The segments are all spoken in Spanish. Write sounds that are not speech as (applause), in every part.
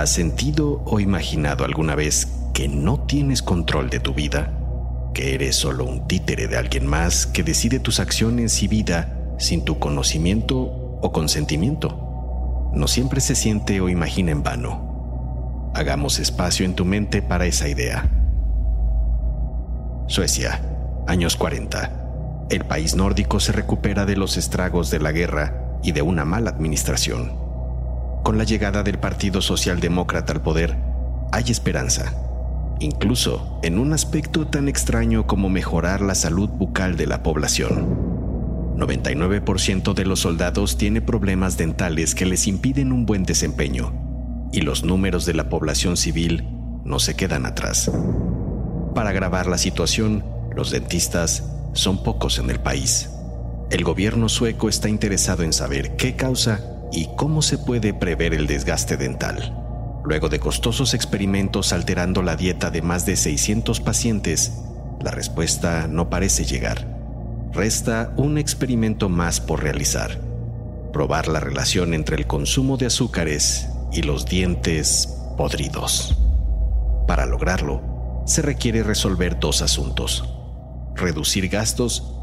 ¿Has sentido o imaginado alguna vez que no tienes control de tu vida? ¿Que eres solo un títere de alguien más que decide tus acciones y vida sin tu conocimiento o consentimiento? No siempre se siente o imagina en vano. Hagamos espacio en tu mente para esa idea. Suecia, años 40. El país nórdico se recupera de los estragos de la guerra y de una mala administración con la llegada del Partido Socialdemócrata al poder, hay esperanza, incluso en un aspecto tan extraño como mejorar la salud bucal de la población. 99% de los soldados tiene problemas dentales que les impiden un buen desempeño, y los números de la población civil no se quedan atrás. Para agravar la situación, los dentistas son pocos en el país. El gobierno sueco está interesado en saber qué causa y cómo se puede prever el desgaste dental. Luego de costosos experimentos alterando la dieta de más de 600 pacientes, la respuesta no parece llegar. Resta un experimento más por realizar. Probar la relación entre el consumo de azúcares y los dientes podridos. Para lograrlo, se requiere resolver dos asuntos. Reducir gastos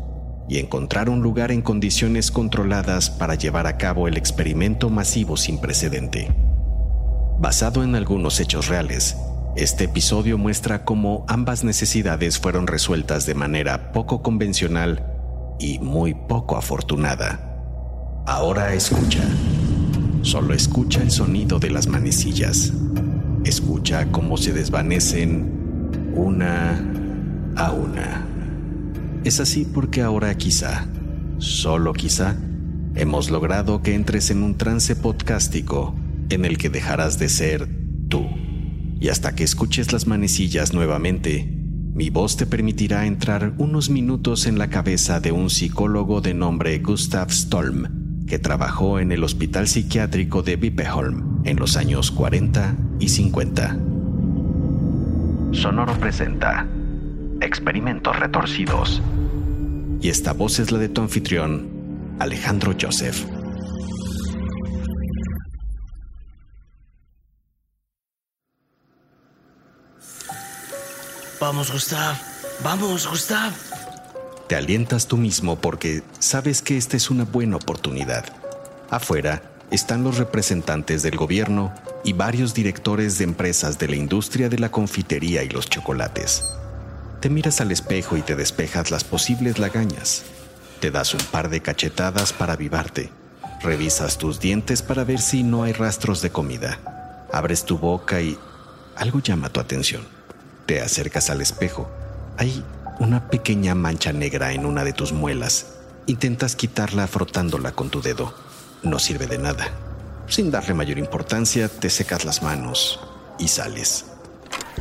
y encontrar un lugar en condiciones controladas para llevar a cabo el experimento masivo sin precedente. Basado en algunos hechos reales, este episodio muestra cómo ambas necesidades fueron resueltas de manera poco convencional y muy poco afortunada. Ahora escucha. Solo escucha el sonido de las manecillas. Escucha cómo se desvanecen una a una. Es así porque ahora quizá, solo quizá, hemos logrado que entres en un trance podcástico en el que dejarás de ser tú. Y hasta que escuches las manecillas nuevamente, mi voz te permitirá entrar unos minutos en la cabeza de un psicólogo de nombre Gustav Stolm, que trabajó en el Hospital Psiquiátrico de Vipeholm en los años 40 y 50. Sonoro presenta Experimentos Retorcidos y esta voz es la de tu anfitrión, Alejandro Joseph. Vamos, Gustav. Vamos, Gustav. Te alientas tú mismo porque sabes que esta es una buena oportunidad. Afuera están los representantes del gobierno y varios directores de empresas de la industria de la confitería y los chocolates. Te miras al espejo y te despejas las posibles lagañas. Te das un par de cachetadas para avivarte. Revisas tus dientes para ver si no hay rastros de comida. Abres tu boca y algo llama tu atención. Te acercas al espejo. Hay una pequeña mancha negra en una de tus muelas. Intentas quitarla frotándola con tu dedo. No sirve de nada. Sin darle mayor importancia, te secas las manos y sales.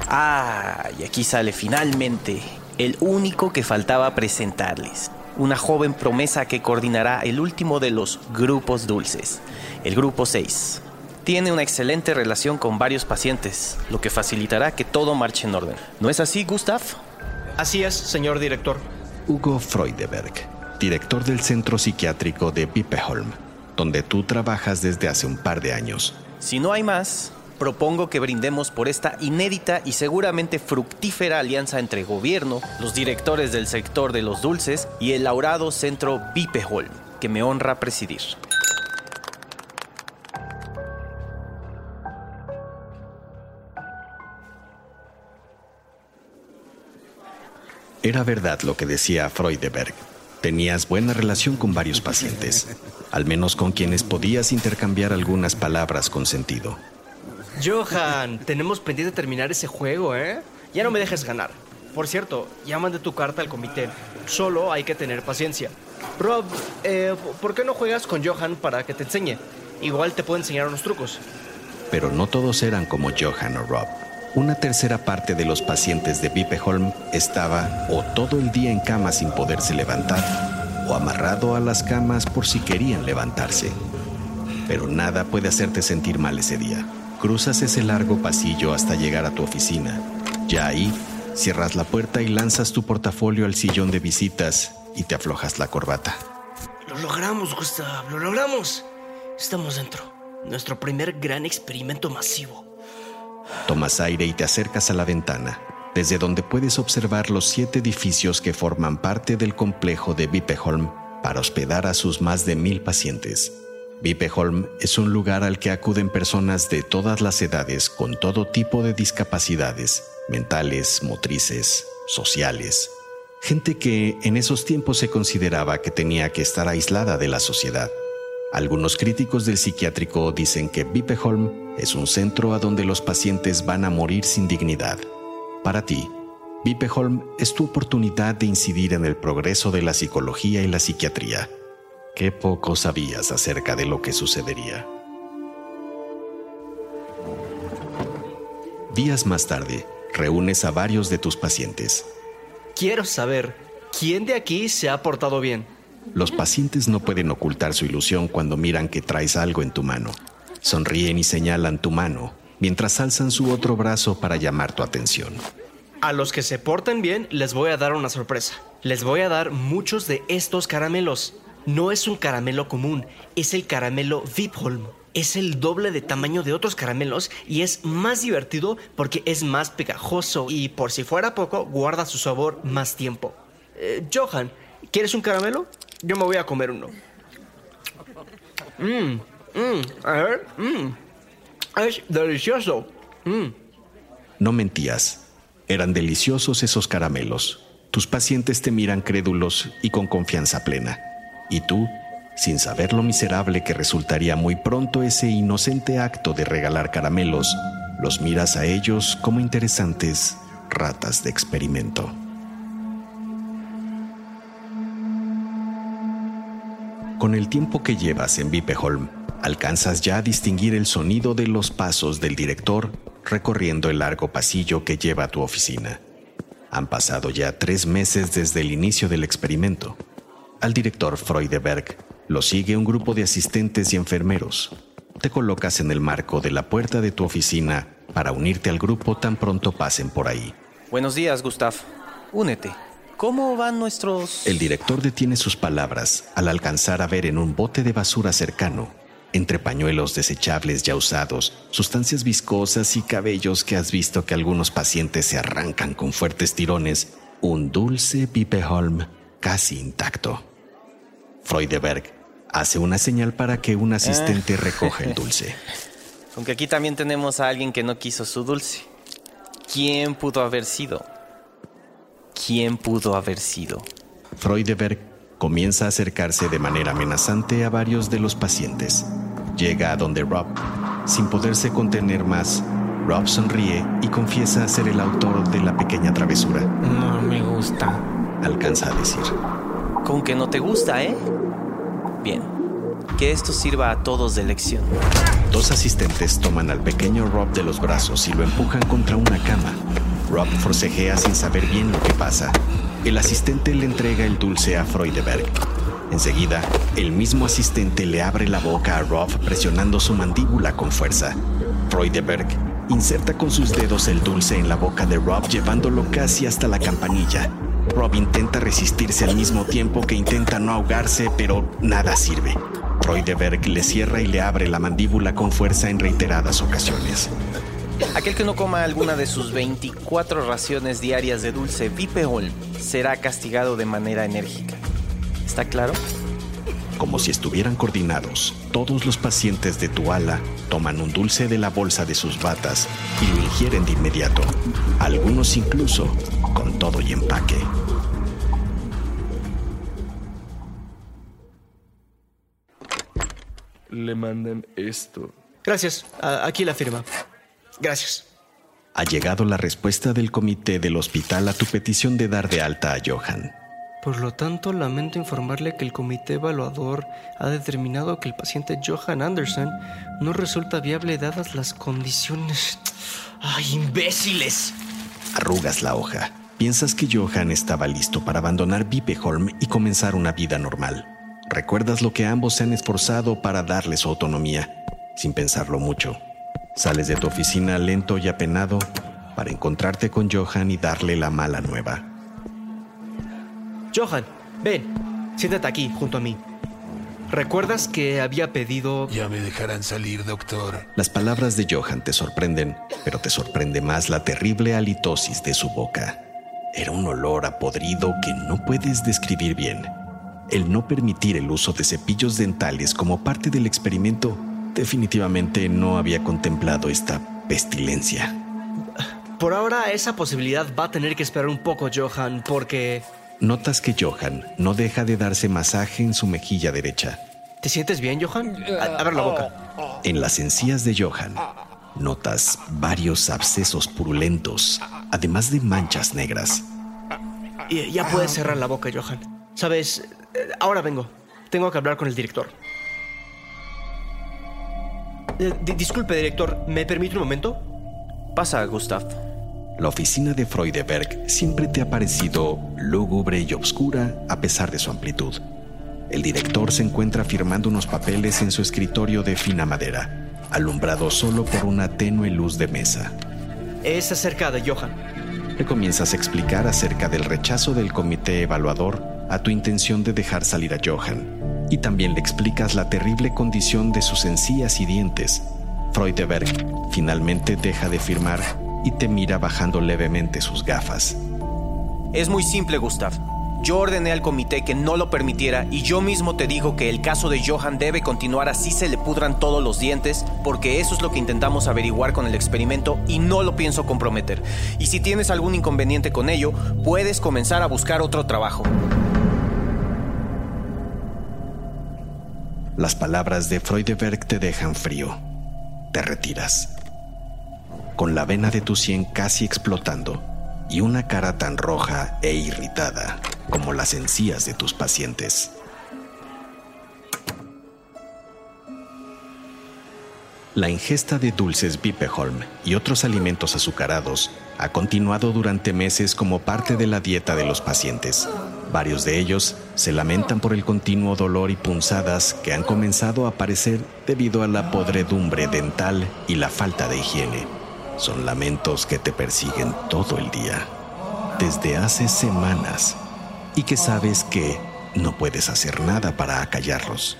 Ah, y aquí sale finalmente el único que faltaba presentarles. Una joven promesa que coordinará el último de los grupos dulces, el grupo 6. Tiene una excelente relación con varios pacientes, lo que facilitará que todo marche en orden. ¿No es así, Gustav? Así es, señor director. Hugo Freudeberg, director del Centro Psiquiátrico de Vipeholm, donde tú trabajas desde hace un par de años. Si no hay más, propongo que brindemos por esta inédita y seguramente fructífera alianza entre gobierno, los directores del sector de los dulces y el laurado centro Vipeholm, que me honra presidir. Era verdad lo que decía Freudeberg. Tenías buena relación con varios pacientes, al menos con quienes podías intercambiar algunas palabras con sentido. Johan, tenemos pendiente terminar ese juego, ¿eh? Ya no me dejes ganar. Por cierto, ya mandé tu carta al comité. Solo hay que tener paciencia. Rob, eh, ¿por qué no juegas con Johan para que te enseñe? Igual te puedo enseñar unos trucos. Pero no todos eran como Johan o Rob. Una tercera parte de los pacientes de Vipeholm estaba o todo el día en cama sin poderse levantar, o amarrado a las camas por si querían levantarse. Pero nada puede hacerte sentir mal ese día. Cruzas ese largo pasillo hasta llegar a tu oficina. Ya ahí, cierras la puerta y lanzas tu portafolio al sillón de visitas y te aflojas la corbata. Lo logramos, Gustav, lo logramos. Estamos dentro. Nuestro primer gran experimento masivo. Tomas aire y te acercas a la ventana, desde donde puedes observar los siete edificios que forman parte del complejo de Vipeholm para hospedar a sus más de mil pacientes. Vipeholm es un lugar al que acuden personas de todas las edades con todo tipo de discapacidades, mentales, motrices, sociales. Gente que en esos tiempos se consideraba que tenía que estar aislada de la sociedad. Algunos críticos del psiquiátrico dicen que Vipeholm es un centro a donde los pacientes van a morir sin dignidad. Para ti, Vipeholm es tu oportunidad de incidir en el progreso de la psicología y la psiquiatría. Qué poco sabías acerca de lo que sucedería. Días más tarde, reúnes a varios de tus pacientes. Quiero saber, ¿quién de aquí se ha portado bien? Los pacientes no pueden ocultar su ilusión cuando miran que traes algo en tu mano. Sonríen y señalan tu mano, mientras alzan su otro brazo para llamar tu atención. A los que se porten bien les voy a dar una sorpresa. Les voy a dar muchos de estos caramelos. No es un caramelo común, es el caramelo Vipholm. Es el doble de tamaño de otros caramelos y es más divertido porque es más pegajoso y por si fuera poco guarda su sabor más tiempo. Eh, Johan, ¿quieres un caramelo? Yo me voy a comer uno. Mmm, mmm, a ver, mmm. Es delicioso. Mmm. No mentías. Eran deliciosos esos caramelos. Tus pacientes te miran crédulos y con confianza plena. Y tú, sin saber lo miserable que resultaría muy pronto ese inocente acto de regalar caramelos, los miras a ellos como interesantes ratas de experimento. Con el tiempo que llevas en Vipeholm, alcanzas ya a distinguir el sonido de los pasos del director recorriendo el largo pasillo que lleva a tu oficina. Han pasado ya tres meses desde el inicio del experimento. Al director Freudeberg lo sigue un grupo de asistentes y enfermeros. Te colocas en el marco de la puerta de tu oficina para unirte al grupo tan pronto pasen por ahí. Buenos días, Gustav. Únete. ¿Cómo van nuestros...? El director detiene sus palabras al alcanzar a ver en un bote de basura cercano, entre pañuelos desechables ya usados, sustancias viscosas y cabellos que has visto que algunos pacientes se arrancan con fuertes tirones, un dulce Pipeholm casi intacto. Freudeberg hace una señal para que un asistente Ah. recoja el dulce. (laughs) Aunque aquí también tenemos a alguien que no quiso su dulce. ¿Quién pudo haber sido? ¿Quién pudo haber sido? Freudeberg comienza a acercarse de manera amenazante a varios de los pacientes. Llega a donde Rob. Sin poderse contener más, Rob sonríe y confiesa ser el autor de la pequeña travesura. No me gusta. Alcanza a decir. Con que no te gusta, ¿eh? Bien. Que esto sirva a todos de lección. Dos asistentes toman al pequeño Rob de los brazos y lo empujan contra una cama. Rob forcejea sin saber bien lo que pasa. El asistente le entrega el dulce a Freudeberg. Enseguida, el mismo asistente le abre la boca a Rob presionando su mandíbula con fuerza. Freudeberg inserta con sus dedos el dulce en la boca de Rob llevándolo casi hasta la campanilla. Rob intenta resistirse al mismo tiempo que intenta no ahogarse, pero nada sirve. Freudeberg le cierra y le abre la mandíbula con fuerza en reiteradas ocasiones. Aquel que no coma alguna de sus 24 raciones diarias de dulce Vipeholm será castigado de manera enérgica. ¿Está claro? Como si estuvieran coordinados, todos los pacientes de tu ala toman un dulce de la bolsa de sus batas y lo ingieren de inmediato, algunos incluso con todo y empaque. Le mandan esto. Gracias, aquí la firma. Gracias. Ha llegado la respuesta del comité del hospital a tu petición de dar de alta a Johan. Por lo tanto, lamento informarle que el comité evaluador ha determinado que el paciente Johan Anderson no resulta viable dadas las condiciones. ¡Ay, imbéciles! Arrugas la hoja. Piensas que Johan estaba listo para abandonar Vipeholm y comenzar una vida normal. Recuerdas lo que ambos se han esforzado para darle su autonomía, sin pensarlo mucho. Sales de tu oficina lento y apenado para encontrarte con Johan y darle la mala nueva. Johan, ven, siéntate aquí junto a mí. ¿Recuerdas que había pedido... Ya me dejarán salir, doctor. Las palabras de Johan te sorprenden, pero te sorprende más la terrible halitosis de su boca. Era un olor a podrido que no puedes describir bien. El no permitir el uso de cepillos dentales como parte del experimento definitivamente no había contemplado esta pestilencia. Por ahora esa posibilidad va a tener que esperar un poco, Johan, porque... Notas que Johan no deja de darse masaje en su mejilla derecha. ¿Te sientes bien, Johan? A, ver la boca. En las encías de Johan notas varios abscesos purulentos, además de manchas negras. ya puedes cerrar la boca, Johan. Sabes, eh, ahora vengo. Tengo que hablar con el director. Eh, disculpe, director, ¿me permite un momento? Pasa, Gustav. La oficina de Freudeberg siempre te ha parecido lúgubre y obscura a pesar de su amplitud. El director se encuentra firmando unos papeles en su escritorio de fina madera, alumbrado solo por una tenue luz de mesa. Es acerca de Johan. Le comienzas a explicar acerca del rechazo del comité evaluador a tu intención de dejar salir a Johan y también le explicas la terrible condición de sus encías y dientes. Freudeberg finalmente deja de firmar y te mira bajando levemente sus gafas. Es muy simple, Gustav. Yo ordené al comité que no lo permitiera y yo mismo te digo que el caso de Johan debe continuar así se le pudran todos los dientes, porque eso es lo que intentamos averiguar con el experimento y no lo pienso comprometer. Y si tienes algún inconveniente con ello, puedes comenzar a buscar otro trabajo. Las palabras de Freudeberg te dejan frío. Te retiras. Con la vena de tu sien casi explotando y una cara tan roja e irritada como las encías de tus pacientes. La ingesta de dulces Bipeholm y otros alimentos azucarados ha continuado durante meses como parte de la dieta de los pacientes. Varios de ellos se lamentan por el continuo dolor y punzadas que han comenzado a aparecer debido a la podredumbre dental y la falta de higiene. Son lamentos que te persiguen todo el día, desde hace semanas, y que sabes que no puedes hacer nada para acallarlos.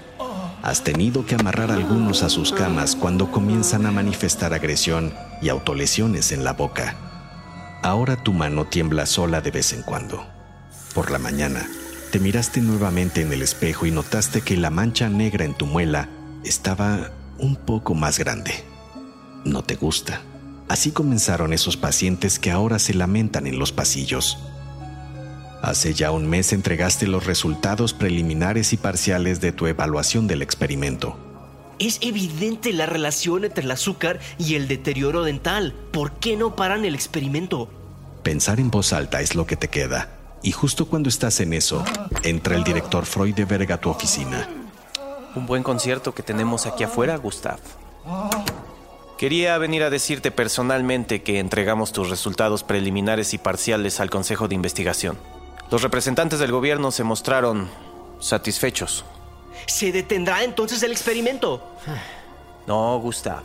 Has tenido que amarrar algunos a sus camas cuando comienzan a manifestar agresión y autolesiones en la boca. Ahora tu mano tiembla sola de vez en cuando. Por la mañana, te miraste nuevamente en el espejo y notaste que la mancha negra en tu muela estaba un poco más grande. No te gusta. Así comenzaron esos pacientes que ahora se lamentan en los pasillos. Hace ya un mes entregaste los resultados preliminares y parciales de tu evaluación del experimento. Es evidente la relación entre el azúcar y el deterioro dental. ¿Por qué no paran el experimento? Pensar en voz alta es lo que te queda. Y justo cuando estás en eso, entra el director Freudeberg a tu oficina. Un buen concierto que tenemos aquí afuera, Gustav. Quería venir a decirte personalmente que entregamos tus resultados preliminares y parciales al Consejo de Investigación. Los representantes del gobierno se mostraron satisfechos. ¿Se detendrá entonces el experimento? No, Gustav.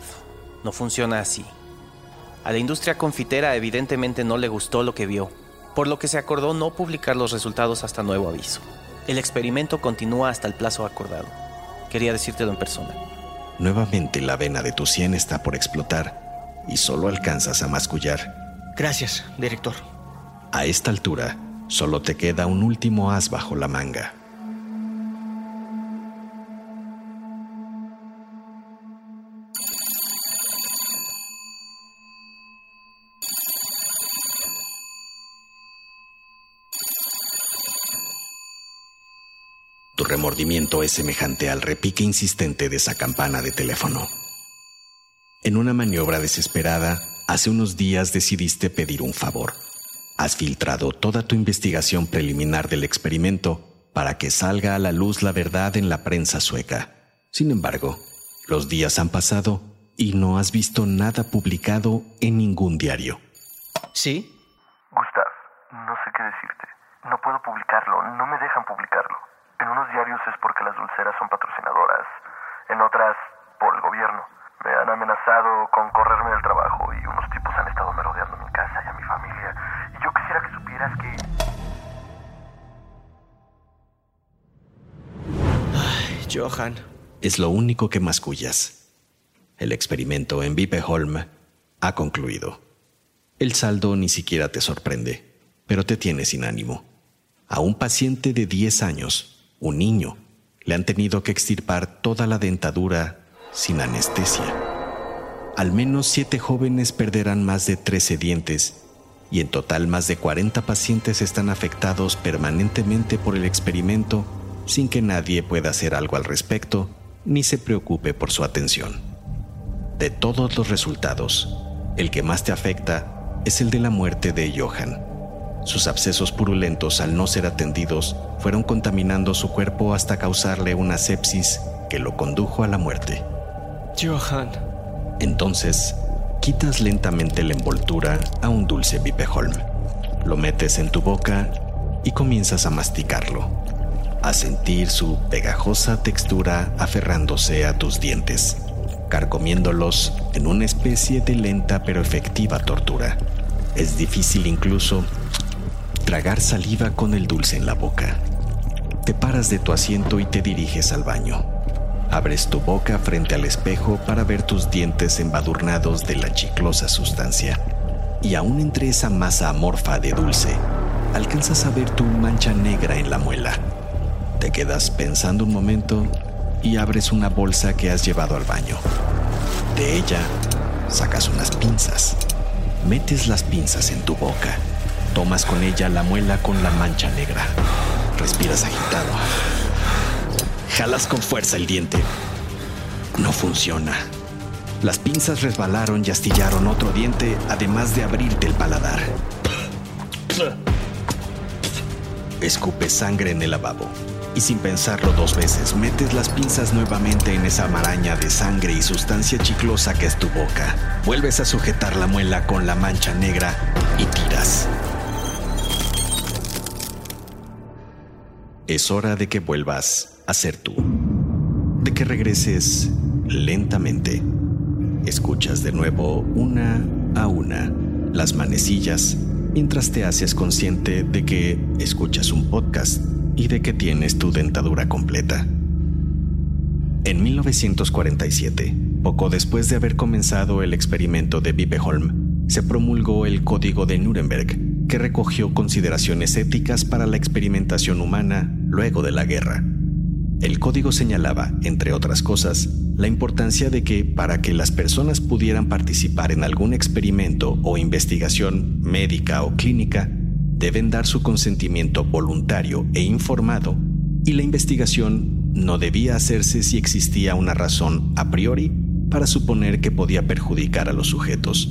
No funciona así. A la industria confitera evidentemente no le gustó lo que vio por lo que se acordó no publicar los resultados hasta nuevo aviso. El experimento continúa hasta el plazo acordado. Quería decírtelo en persona. Nuevamente la vena de tu sien está por explotar y solo alcanzas a mascullar. Gracias, director. A esta altura, solo te queda un último as bajo la manga. Remordimiento es semejante al repique insistente de esa campana de teléfono. En una maniobra desesperada, hace unos días decidiste pedir un favor. Has filtrado toda tu investigación preliminar del experimento para que salga a la luz la verdad en la prensa sueca. Sin embargo, los días han pasado y no has visto nada publicado en ningún diario. ¿Sí? Gustav, no sé qué decirte. No puedo publicarlo, no me dejan publicarlo. Diarios es porque las dulceras son patrocinadoras, en otras por el gobierno. Me han amenazado con correrme del trabajo y unos tipos han estado merodeando mi casa y a mi familia. Y yo quisiera que supieras que... Ay, Johan. Es lo único que mascullas. El experimento en Vipeholm ha concluido. El saldo ni siquiera te sorprende, pero te tiene sin ánimo. A un paciente de 10 años, un niño, le han tenido que extirpar toda la dentadura sin anestesia. Al menos siete jóvenes perderán más de 13 dientes y en total más de 40 pacientes están afectados permanentemente por el experimento sin que nadie pueda hacer algo al respecto ni se preocupe por su atención. De todos los resultados, el que más te afecta es el de la muerte de Johan. Sus abscesos purulentos al no ser atendidos fueron contaminando su cuerpo hasta causarle una sepsis que lo condujo a la muerte. Johan. Entonces, quitas lentamente la envoltura a un dulce Vipeholm. Lo metes en tu boca y comienzas a masticarlo, a sentir su pegajosa textura aferrándose a tus dientes, carcomiéndolos en una especie de lenta pero efectiva tortura. Es difícil incluso tragar saliva con el dulce en la boca. Te paras de tu asiento y te diriges al baño. Abres tu boca frente al espejo para ver tus dientes embadurnados de la chiclosa sustancia. Y aún entre esa masa amorfa de dulce, alcanzas a ver tu mancha negra en la muela. Te quedas pensando un momento y abres una bolsa que has llevado al baño. De ella sacas unas pinzas. Metes las pinzas en tu boca. Tomas con ella la muela con la mancha negra. Respiras agitado. Jalas con fuerza el diente. No funciona. Las pinzas resbalaron y astillaron otro diente, además de abrirte el paladar. Escupe sangre en el lavabo y sin pensarlo dos veces metes las pinzas nuevamente en esa maraña de sangre y sustancia chiclosa que es tu boca. Vuelves a sujetar la muela con la mancha negra y tiras. Es hora de que vuelvas a ser tú. De que regreses lentamente. Escuchas de nuevo una a una las manecillas mientras te haces consciente de que escuchas un podcast y de que tienes tu dentadura completa. En 1947, poco después de haber comenzado el experimento de Vipeholm, se promulgó el Código de Nuremberg, que recogió consideraciones éticas para la experimentación humana luego de la guerra. El código señalaba, entre otras cosas, la importancia de que para que las personas pudieran participar en algún experimento o investigación médica o clínica, deben dar su consentimiento voluntario e informado, y la investigación no debía hacerse si existía una razón a priori para suponer que podía perjudicar a los sujetos.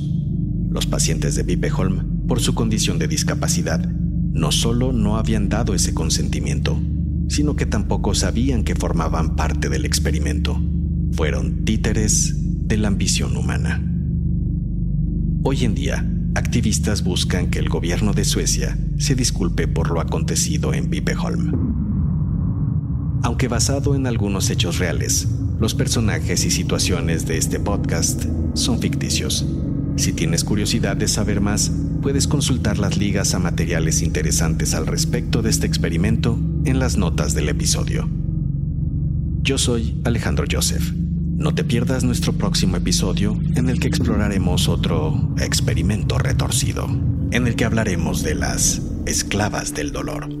Los pacientes de Vipeholm, por su condición de discapacidad, no solo no habían dado ese consentimiento, sino que tampoco sabían que formaban parte del experimento. Fueron títeres de la ambición humana. Hoy en día, activistas buscan que el gobierno de Suecia se disculpe por lo acontecido en Vipeholm. Aunque basado en algunos hechos reales, los personajes y situaciones de este podcast son ficticios. Si tienes curiosidad de saber más, puedes consultar las ligas a materiales interesantes al respecto de este experimento en las notas del episodio. Yo soy Alejandro Joseph. No te pierdas nuestro próximo episodio en el que exploraremos otro experimento retorcido, en el que hablaremos de las esclavas del dolor.